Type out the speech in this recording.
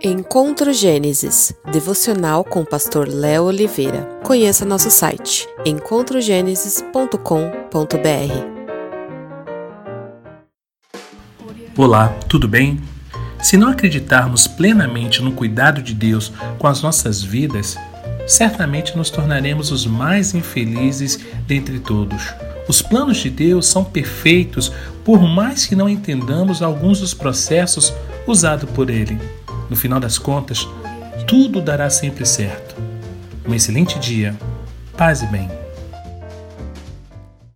Encontro Gênesis, devocional com o pastor Léo Oliveira. Conheça nosso site encontrogenesis.com.br. Olá, tudo bem? Se não acreditarmos plenamente no cuidado de Deus com as nossas vidas, certamente nos tornaremos os mais infelizes dentre todos. Os planos de Deus são perfeitos, por mais que não entendamos alguns dos processos usados por Ele. No final das contas, tudo dará sempre certo. Um excelente dia. Paz e bem.